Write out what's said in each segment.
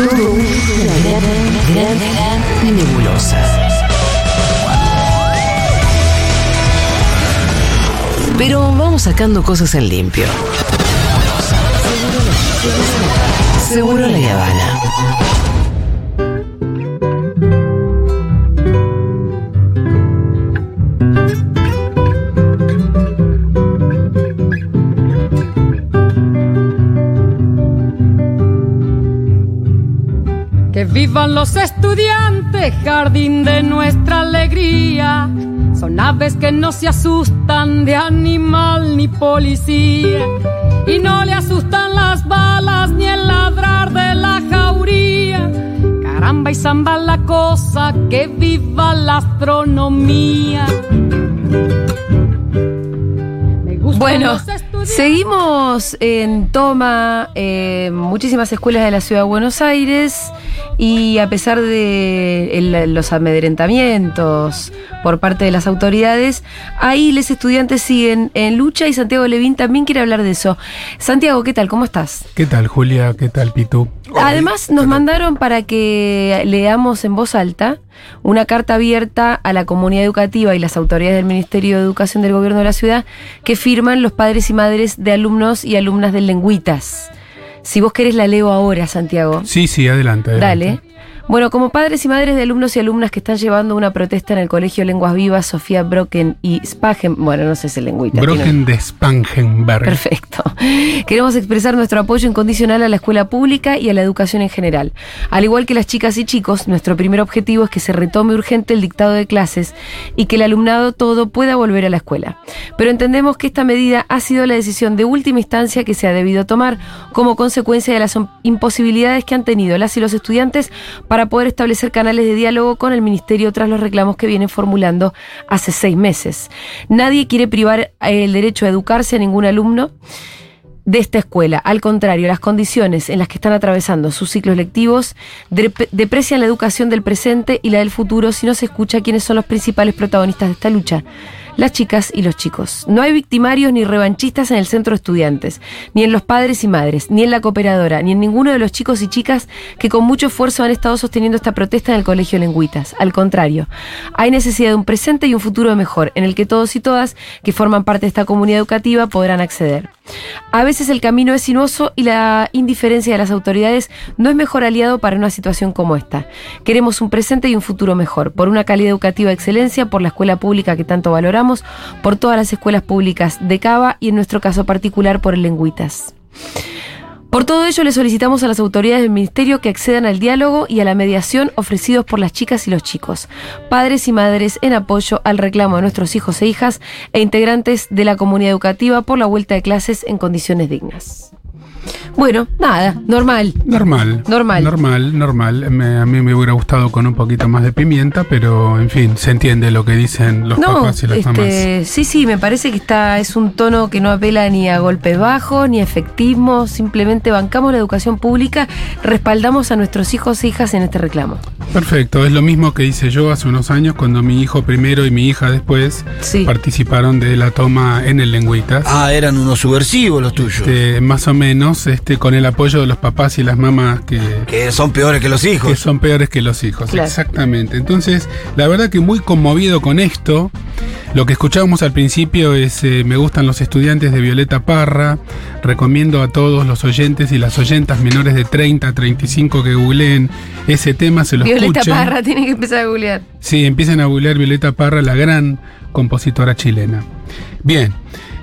Todo una gran, nebulosa. Pero vamos sacando cosas en limpio. Seguro la Habana. Que vivan los estudiantes, jardín de nuestra alegría. Son aves que no se asustan de animal ni policía. Y no le asustan las balas ni el ladrar de la jauría. Caramba y zamba la cosa, que viva la astronomía. Me Bueno, seguimos en toma eh, muchísimas escuelas de la ciudad de Buenos Aires y a pesar de el- los amedrentamientos por parte de las autoridades, ahí los estudiantes siguen en lucha y Santiago Levín también quiere hablar de eso. Santiago, ¿qué tal? ¿Cómo estás? ¿Qué tal, Julia? ¿Qué tal, Pitu? Además, nos mandaron para que leamos en voz alta una carta abierta a la comunidad educativa y las autoridades del Ministerio de Educación del Gobierno de la ciudad que firman los padres y madres de alumnos y alumnas del Lengüitas. Si vos querés la leo ahora, Santiago. Sí, sí, adelante. adelante. Dale. Bueno, como padres y madres de alumnos y alumnas que están llevando una protesta en el Colegio Lenguas Vivas, Sofía Brocken y Spagen, bueno, no sé si es lengüita. Brocken de Spangenberg. Perfecto. Queremos expresar nuestro apoyo incondicional a la escuela pública y a la educación en general. Al igual que las chicas y chicos, nuestro primer objetivo es que se retome urgente el dictado de clases y que el alumnado todo pueda volver a la escuela. Pero entendemos que esta medida ha sido la decisión de última instancia que se ha debido tomar como consecuencia de las imposibilidades que han tenido las y los estudiantes para poder establecer canales de diálogo con el Ministerio tras los reclamos que vienen formulando hace seis meses. Nadie quiere privar el derecho a educarse a ningún alumno de esta escuela. Al contrario, las condiciones en las que están atravesando sus ciclos lectivos dep- deprecian la educación del presente y la del futuro si no se escucha quiénes son los principales protagonistas de esta lucha. Las chicas y los chicos. No hay victimarios ni revanchistas en el centro de estudiantes, ni en los padres y madres, ni en la cooperadora, ni en ninguno de los chicos y chicas que con mucho esfuerzo han estado sosteniendo esta protesta en el Colegio Lengüitas. Al contrario, hay necesidad de un presente y un futuro mejor, en el que todos y todas que forman parte de esta comunidad educativa podrán acceder. A veces el camino es sinuoso y la indiferencia de las autoridades no es mejor aliado para una situación como esta. Queremos un presente y un futuro mejor, por una calidad educativa de excelencia, por la escuela pública que tanto valoramos, por todas las escuelas públicas de Cava y en nuestro caso particular por el Lengüitas. Por todo ello, le solicitamos a las autoridades del Ministerio que accedan al diálogo y a la mediación ofrecidos por las chicas y los chicos, padres y madres en apoyo al reclamo de nuestros hijos e hijas e integrantes de la comunidad educativa por la vuelta de clases en condiciones dignas. Bueno, nada, normal. Normal. Normal. Normal, normal. Me- a mí me hubiera gustado con un poquito más de pimienta, pero en fin, se entiende lo que dicen los no, papás y las mamás. este, sí, sí, me parece que está, es un tono que no apela ni a golpes bajos, ni a efectismo, simplemente bancamos la educación pública, respaldamos a nuestros hijos e hijas en este reclamo. Perfecto, es lo mismo que hice yo hace unos años cuando mi hijo primero y mi hija después Sí. participaron de la toma en el Lengüitas. Ah, eran unos subversivos los tuyos. Este, más o menos este, con el apoyo de los papás y las mamás que, Que son peores que los que hijos. son peores que los hijos. Claro. Exactamente. Entonces, la verdad que muy conmovido con esto. Lo que escuchábamos al principio es eh, Me gustan los estudiantes de Violeta Parra. Recomiendo a todos los oyentes y las oyentas menores de 30 a 35 que googleen ese tema, se lo Violeta escuchen. Parra tiene que empezar a googlear. Sí, empiecen a googlear Violeta Parra, la gran compositora chilena. Bien.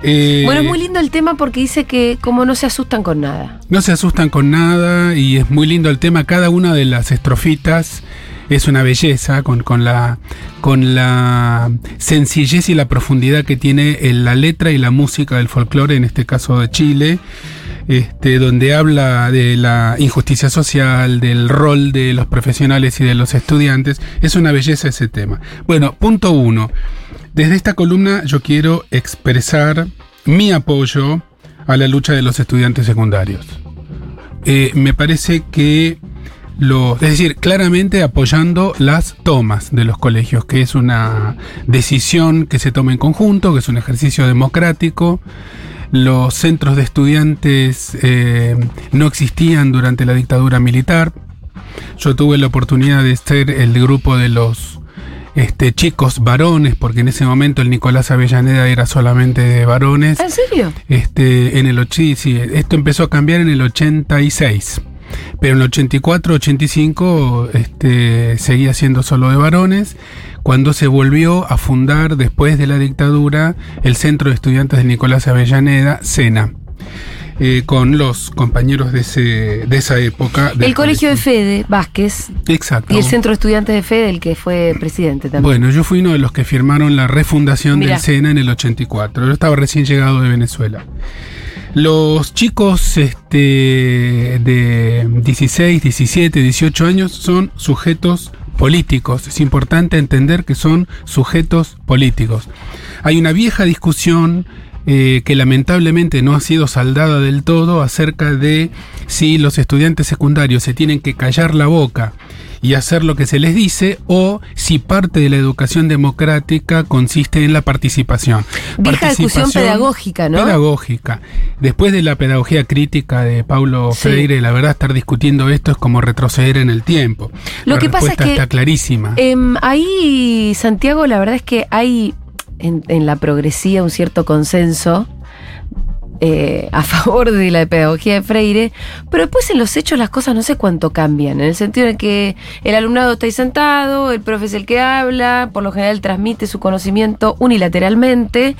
Eh, Bueno, es muy lindo el tema porque dice que como no se asustan con nada. No se asustan con nada y es muy lindo el tema. Cada una de las estrofitas es una belleza con, con la, con la sencillez y la profundidad que tiene en la letra y la música del folclore, en este caso de Chile. Este, donde habla de la injusticia social, del rol de los profesionales y de los estudiantes. Es una belleza ese tema. Bueno, punto uno. Desde esta columna yo quiero expresar mi apoyo a la lucha de los estudiantes secundarios. Eh, me parece que lo, es decir, claramente apoyando las tomas de los colegios, que es una decisión que se toma en conjunto, que es un ejercicio democrático. Los centros de estudiantes eh, no existían durante la dictadura militar. Yo tuve la oportunidad de ser el grupo de los este, chicos varones, porque en ese momento el Nicolás Avellaneda era solamente de varones. ¿En serio? Este, en el sí, esto empezó a cambiar en el 86. Pero en el 84, 85 este, seguía siendo solo de varones. Cuando se volvió a fundar después de la dictadura el Centro de Estudiantes de Nicolás Avellaneda, SENA, eh, con los compañeros de, ese, de esa época. del El colegio de Fede Vázquez Exacto. y el centro de estudiantes de Fede, el que fue presidente también. Bueno, yo fui uno de los que firmaron la refundación Mirá. del SENA en el 84. Yo estaba recién llegado de Venezuela. Los chicos este, de 16, 17, 18 años son sujetos políticos. Es importante entender que son sujetos políticos. Hay una vieja discusión eh, que lamentablemente no ha sido saldada del todo acerca de si los estudiantes secundarios se tienen que callar la boca y hacer lo que se les dice o si parte de la educación democrática consiste en la participación. Vieja discusión pedagógica, ¿no? Pedagógica. Después de la pedagogía crítica de Paulo Sí. Freire, la verdad estar discutiendo esto es como retroceder en el tiempo. Lo la que pasa es respuesta que, está clarísima. Em, ahí, Santiago, la verdad es que hay en, en la progresía un cierto consenso eh, a favor de la pedagogía de Freire, pero después en los hechos las cosas no sé cuánto cambian, en el sentido de que el alumnado está ahí sentado, el profe es el que habla, por lo general transmite su conocimiento unilateralmente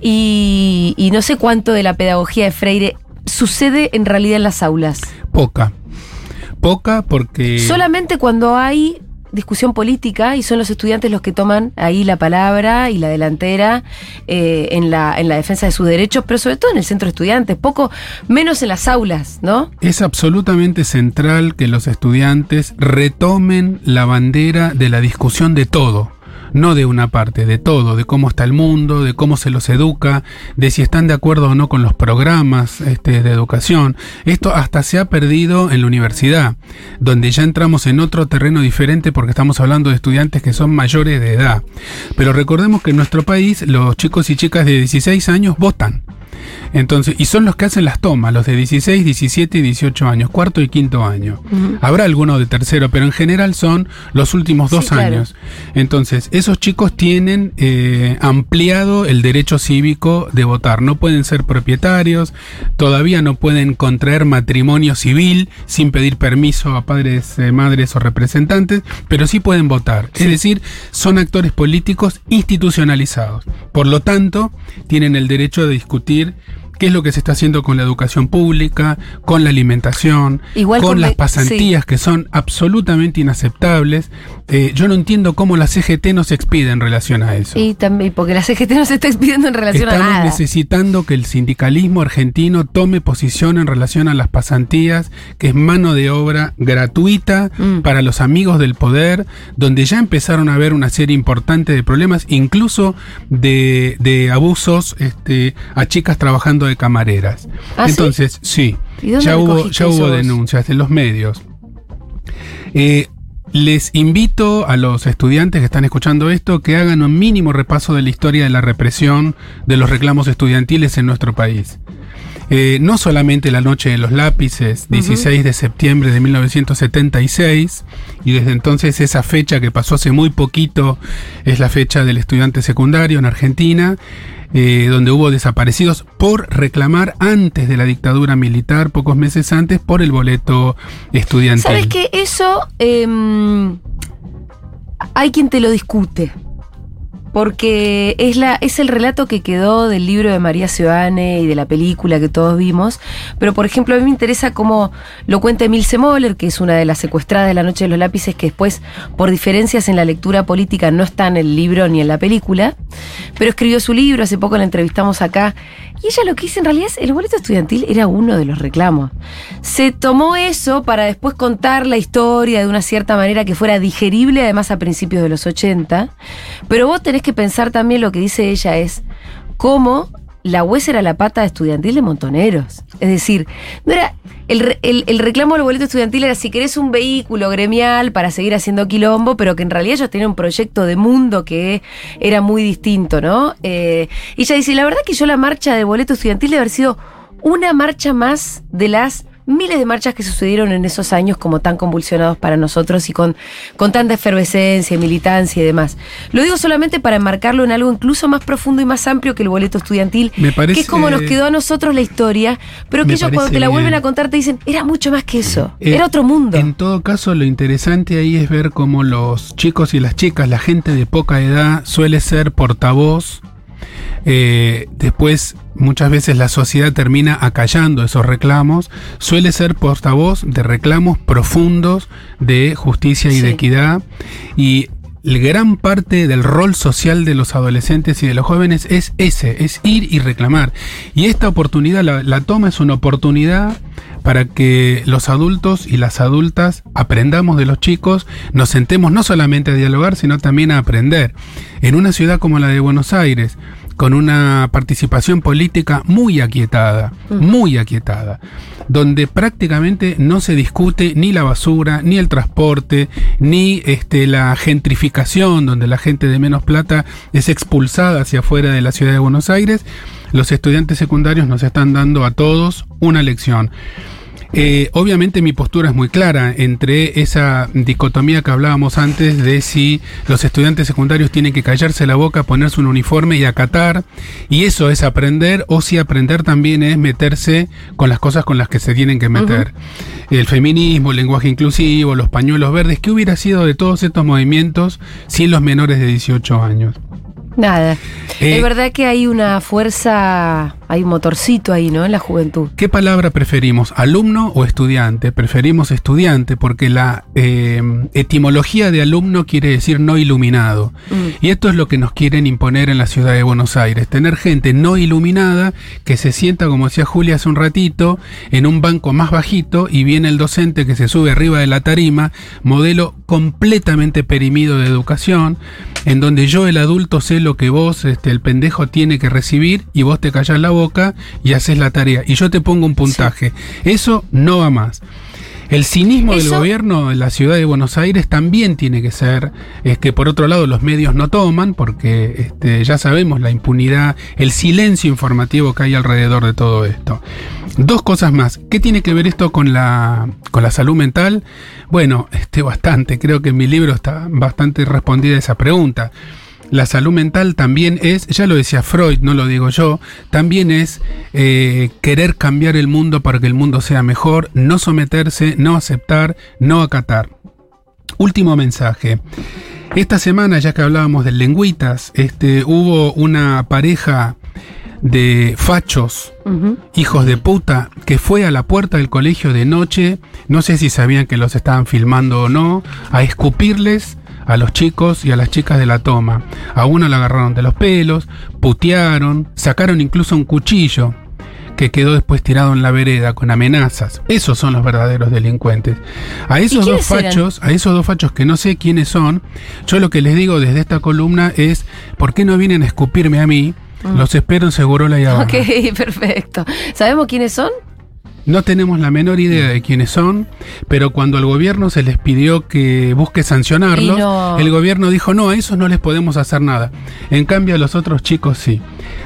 y, y no sé cuánto de la pedagogía de Freire sucede en realidad en las aulas. Poca. Poca porque... Solamente cuando hay discusión política y son los estudiantes los que toman ahí la palabra y la delantera eh, en, la, en la defensa de sus derechos, pero sobre todo en el centro de estudiantes, poco menos en las aulas, ¿no? Es absolutamente central que los estudiantes retomen la bandera de la discusión de todo. No de una parte, de todo, de cómo está el mundo, de cómo se los educa, de si están de acuerdo o no con los programas este, de educación. Esto hasta se ha perdido en la universidad, donde ya entramos en otro terreno diferente porque estamos hablando de estudiantes que son mayores de edad. Pero recordemos que en nuestro país los chicos y chicas de 16 años votan. Entonces, y son los que hacen las tomas, los de 16, 17 y 18 años, cuarto y quinto año. Habrá alguno de tercero, pero en general son los últimos Sí, dos claro. años. Entonces, esos chicos tienen eh, ampliado el derecho cívico de votar. No pueden ser propietarios, todavía no pueden contraer matrimonio civil sin pedir permiso a padres, eh, madres o representantes, pero sí pueden votar. Es decir, son actores políticos institucionalizados. Por lo tanto, tienen el derecho de discutir decir qué es lo que se está haciendo con la educación pública, con la alimentación, Igual con con las pasantías que son absolutamente inaceptables. Eh, yo no entiendo cómo la CGT no se expide en relación a eso. Y también, porque la CGT no se está expidiendo en relación Estamos a nada. necesitando que el sindicalismo argentino tome posición en relación a las pasantías, que es mano de obra gratuita Mm. para los amigos del poder, donde ya empezaron a haber una serie importante de problemas, incluso de, de abusos este, a chicas trabajando de camareras. ¿Ah? Entonces, sí, ¿Y dónde ya hubo, ya hubo denuncias en los medios. Eh, les invito a los estudiantes que están escuchando esto que hagan un mínimo repaso de la historia de la represión de los reclamos estudiantiles en nuestro país. Eh, no solamente la noche de los lápices, 16 de septiembre de 1976, y desde entonces esa fecha que pasó hace muy poquito es la fecha del estudiante secundario en Argentina, eh, donde hubo desaparecidos por reclamar antes de la dictadura militar, pocos meses antes, por el boleto estudiantil. ¿Sabes que Eso em, hay quien te lo discute. Porque es, la, es el relato que quedó del libro de María Seoane y de la película que todos vimos. Pero, por ejemplo, a mí me interesa cómo lo cuenta Emilce Moller, que es una de las secuestradas de la Noche de los Lápices, que después, por diferencias en la lectura política, no está en el libro ni en la película. Pero escribió su libro, hace poco la entrevistamos acá. Y ella lo que dice en realidad es, el boleto estudiantil era uno de los reclamos. Se tomó eso para después contar la historia de una cierta manera que fuera digerible, además a principios de los 80. Pero vos tenés que pensar también lo que dice ella es cómo la UES era la pata estudiantil de Montoneros. Es decir, no era. El, el reclamo del boleto estudiantil era si querés un vehículo gremial para seguir haciendo quilombo, pero que en realidad ellos tenían un proyecto de mundo que era muy distinto, ¿no? Eh, y ella dice: La verdad que yo la marcha del boleto estudiantil debe haber sido una marcha más de las miles de marchas que sucedieron en esos años como tan convulsionados para nosotros y con, con tanta efervescencia, militancia y demás. Lo digo solamente para enmarcarlo en algo incluso más profundo y más amplio que el boleto estudiantil, Me parece- que es como nos quedó a nosotros la historia, pero que ellos cuando te la vuelven a contar te dicen, era mucho más que eso, Eh, era otro mundo. En todo caso, lo interesante ahí es ver cómo los chicos y las chicas, la gente de poca edad, suele ser portavoz. Eh, después, muchas veces la sociedad termina acallando esos reclamos. Suele ser portavoz de reclamos profundos de justicia y Sí. de equidad. Y gran parte del rol social de los adolescentes y de los jóvenes es ese, es ir y reclamar. Y esta oportunidad, la, la toma es una oportunidad para que los adultos y las adultas aprendamos de los chicos, nos sentemos no solamente a dialogar, sino también a aprender. En una ciudad como la de Buenos Aires, con una participación política muy aquietada, muy aquietada, donde prácticamente no se discute ni la basura, ni el transporte, ni este, la gentrificación, donde la gente de menos plata es expulsada hacia afuera de la ciudad de Buenos Aires, los estudiantes secundarios nos están dando a todos una lección. Eh, obviamente mi postura es muy clara entre esa dicotomía que hablábamos antes de si los estudiantes secundarios tienen que callarse la boca, ponerse un uniforme y acatar, y eso es aprender, o si aprender también es meterse con las cosas con las que se tienen que meter. El feminismo, el lenguaje inclusivo, los pañuelos verdes, ¿qué hubiera sido de todos estos movimientos sin los menores de 18 años? Nada. Eh, es verdad que hay una fuerza, hay un motorcito ahí, ¿no? En la juventud. ¿Qué palabra preferimos, alumno o estudiante? Preferimos estudiante porque la eh, etimología de alumno quiere decir no iluminado. Mm. Y esto es lo que nos quieren imponer en la ciudad de Buenos Aires. Tener gente no iluminada que se sienta, como decía Julia hace un ratito, en un banco más bajito y viene el docente que se sube arriba de la tarima, modelo completamente perimido de educación, en donde yo el adulto sé lo que vos, este, el pendejo, tiene que recibir y vos te callás la boca y haces la tarea. Y yo te pongo un puntaje. Eso no va más. El cinismo del gobierno de la ciudad de Buenos Aires también tiene que ser, es que por otro lado los medios no toman, porque este, ya sabemos la impunidad, el silencio informativo que hay alrededor de todo esto. Dos cosas más. ¿Qué tiene que ver esto con la, con la salud mental? Bueno, este, bastante. Creo que en mi libro está bastante respondida esa pregunta. La salud mental también es, ya lo decía Freud, no lo digo yo, también es eh, querer cambiar el mundo para que el mundo sea mejor, no someterse, no aceptar, no acatar. Último mensaje. Esta semana, ya que hablábamos de lengüitas, este, hubo una pareja de fachos, hijos de puta, que fue a la puerta del colegio de noche, no sé si sabían que los estaban filmando o no, a escupirles a los chicos y a las chicas de la toma. A uno le agarraron de los pelos, putearon, sacaron incluso un cuchillo que quedó después tirado en la vereda con amenazas. Esos son los verdaderos delincuentes. A esos dos eran? fachos, a esos dos fachos que no sé quiénes son, yo lo que les digo desde esta columna es, ¿por qué no vienen a escupirme a mí? Los espero en Segurola y abajo. Ok, perfecto. ¿Sabemos quiénes son? No tenemos la menor idea de quiénes son, pero cuando al gobierno se les pidió que busque sancionarlos, no. el gobierno dijo, no, a esos no les podemos hacer nada. En cambio, a los otros chicos sí.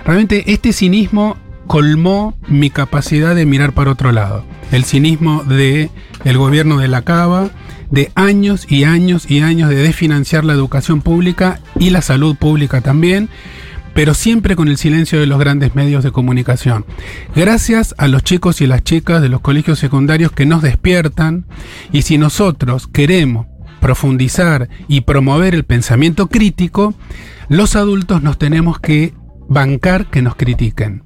Realmente este cinismo colmó mi capacidad de mirar para otro lado. El cinismo de el gobierno de la Cava, de años y años y años de desfinanciar la educación pública y la salud pública también pero siempre con el silencio de los grandes medios de comunicación. Gracias a los chicos y las chicas de los colegios secundarios que nos despiertan y si nosotros queremos profundizar y promover el pensamiento crítico, los adultos nos tenemos que bancar que nos critiquen.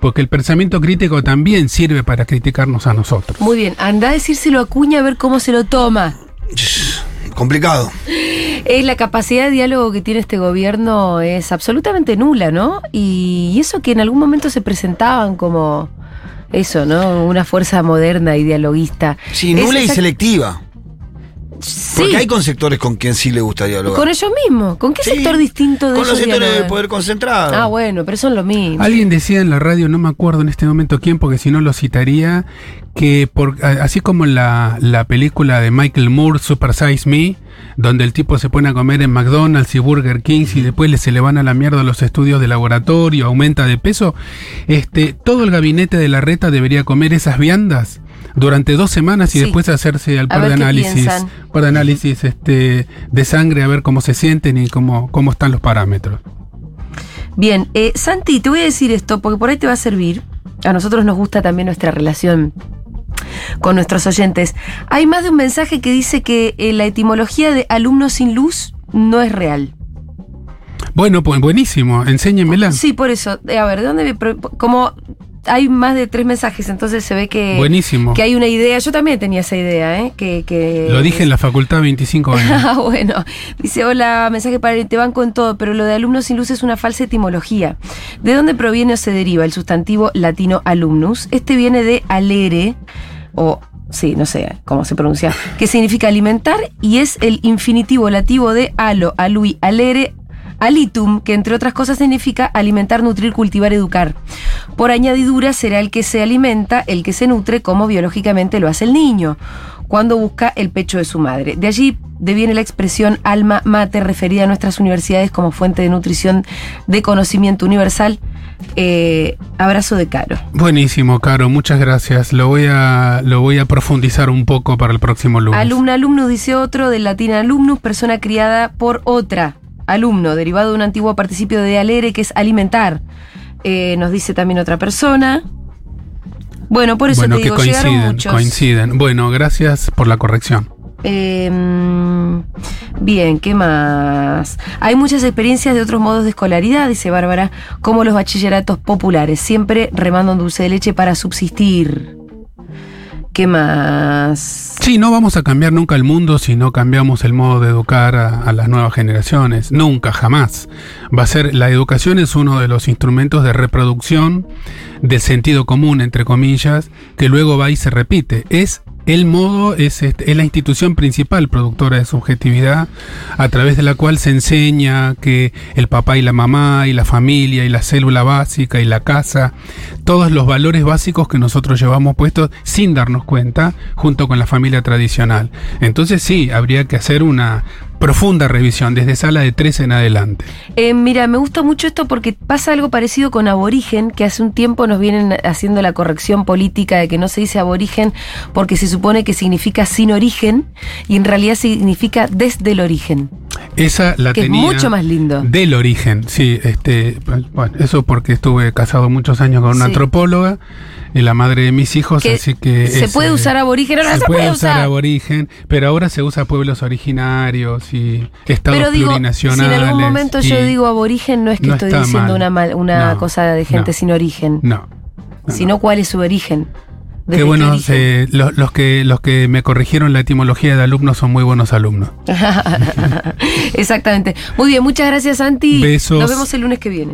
Porque el pensamiento crítico también sirve para criticarnos a nosotros. Muy bien, anda a decírselo a Cuña a ver cómo se lo toma. Complicado. Es la capacidad de diálogo que tiene este gobierno es absolutamente nula, ¿no? Y, y eso que en algún momento se presentaban como eso, ¿no? Una fuerza moderna y dialoguista. Sí, nula y selectiva. Sí, Porque hay con sectores con quien sí le gusta dialogar. con ellos mismos. ¿Con qué Sí, sector distinto de Con los sectores de poder concentrado. Ah, bueno, pero son lo mismo. Alguien decía en la radio, no me acuerdo en este momento quién, porque si no lo citaría, que por, así como en la, la película de Michael Moore, Super Size Me, donde el tipo se pone a comer en McDonald's y Burger King y después le, se le van a la mierda los estudios de laboratorio, aumenta de peso, este, todo el gabinete de la reta debería comer esas viandas durante dos semanas y Sí. después hacerse al par de análisis, par de análisis este, de sangre a ver cómo se sienten y cómo, cómo están los parámetros. Bien, eh, Santi, te voy a decir esto porque por ahí te va a servir. A nosotros nos gusta también nuestra relación con nuestros oyentes. Hay más de un mensaje que dice que eh, la etimología de alumno sin luz no es real. Bueno, pues buenísimo, enséñenmela. Sí, por eso. Eh, a ver, ¿de dónde? me Como hay más de tres mensajes, entonces se ve que, Buenísimo. que hay una idea. Yo también tenía esa idea, ¿eh? Que, que Lo dije en la facultad 25 años. Ah, bueno. Dice, hola, mensaje para el te banco en todo, pero lo de alumno sin luz es una falsa etimología. ¿De dónde proviene o se deriva el sustantivo latino alumnus? Este viene de alere, o sí, no sé cómo se pronuncia, que significa alimentar y es el infinitivo lativo de alo, alui, alere, alitum, que entre otras cosas significa alimentar, nutrir, cultivar, educar. Por añadidura será el que se alimenta, el que se nutre, como biológicamente lo hace el niño, cuando busca el pecho de su madre. De allí deviene la expresión alma mater referida a nuestras universidades como fuente de nutrición de conocimiento universal. Eh, abrazo de Caro. Buenísimo, Caro, muchas gracias. Lo voy a, lo voy a profundizar un poco para el próximo lunes. Alumna alumnus dice otro, del latín alumnus, persona criada por otra. Alumno, derivado de un antiguo participio de alere, que es alimentar. Eh, nos dice también otra persona. Bueno, por eso bueno, te que digo, llegaron coinciden, muchos. coinciden. Bueno, gracias por la corrección. Eh, mm, bien, ¿qué más? Hay muchas experiencias de otros modos de escolaridad, dice Bárbara, como los bachilleratos populares, siempre remando dulce de leche para subsistir. ¿Qué más? Sí, no vamos a cambiar nunca el mundo si no cambiamos el modo de educar a, a las nuevas generaciones. Nunca, jamás. Va a ser, la educación es uno de los instrumentos de reproducción del sentido común, entre comillas, que luego va y se repite. Es el modo, es, es la institución principal productora de subjetividad a través de la cual se enseña que el papá y la mamá y la familia y la célula básica y la casa, todos los valores básicos que nosotros llevamos puestos sin darnos cuenta junto con la familia tradicional. Entonces sí, habría que hacer una profunda revisión desde sala de tres en adelante. Eh, mira, me gusta mucho esto porque pasa algo parecido con aborigen, que hace un tiempo nos vienen haciendo la corrección política de que no se dice aborigen porque se supone que significa sin origen y en realidad significa desde el origen. Esa la Que es tenía mucho más lindo. Del origen, sí, este, bueno, eso porque estuve casado muchos años con una Sí. antropóloga y la madre de mis hijos, Que así que se es, puede usar aborigen, ahora se, se puede usar. aborigen, pero ahora se usa pueblos originarios y estados Pero digo, si en algún momento yo digo aborigen, no es que no estoy diciendo mal. una, mal- una No, cosa de gente no. sin origen, No. no, sino cuál es su origen. Qué Desde bueno, origen. eh, lo- los, que, los que me corrigieron la etimología de alumnos son muy buenos alumnos. Exactamente. Muy bien, muchas gracias, Santi. Besos. Nos vemos el lunes que viene.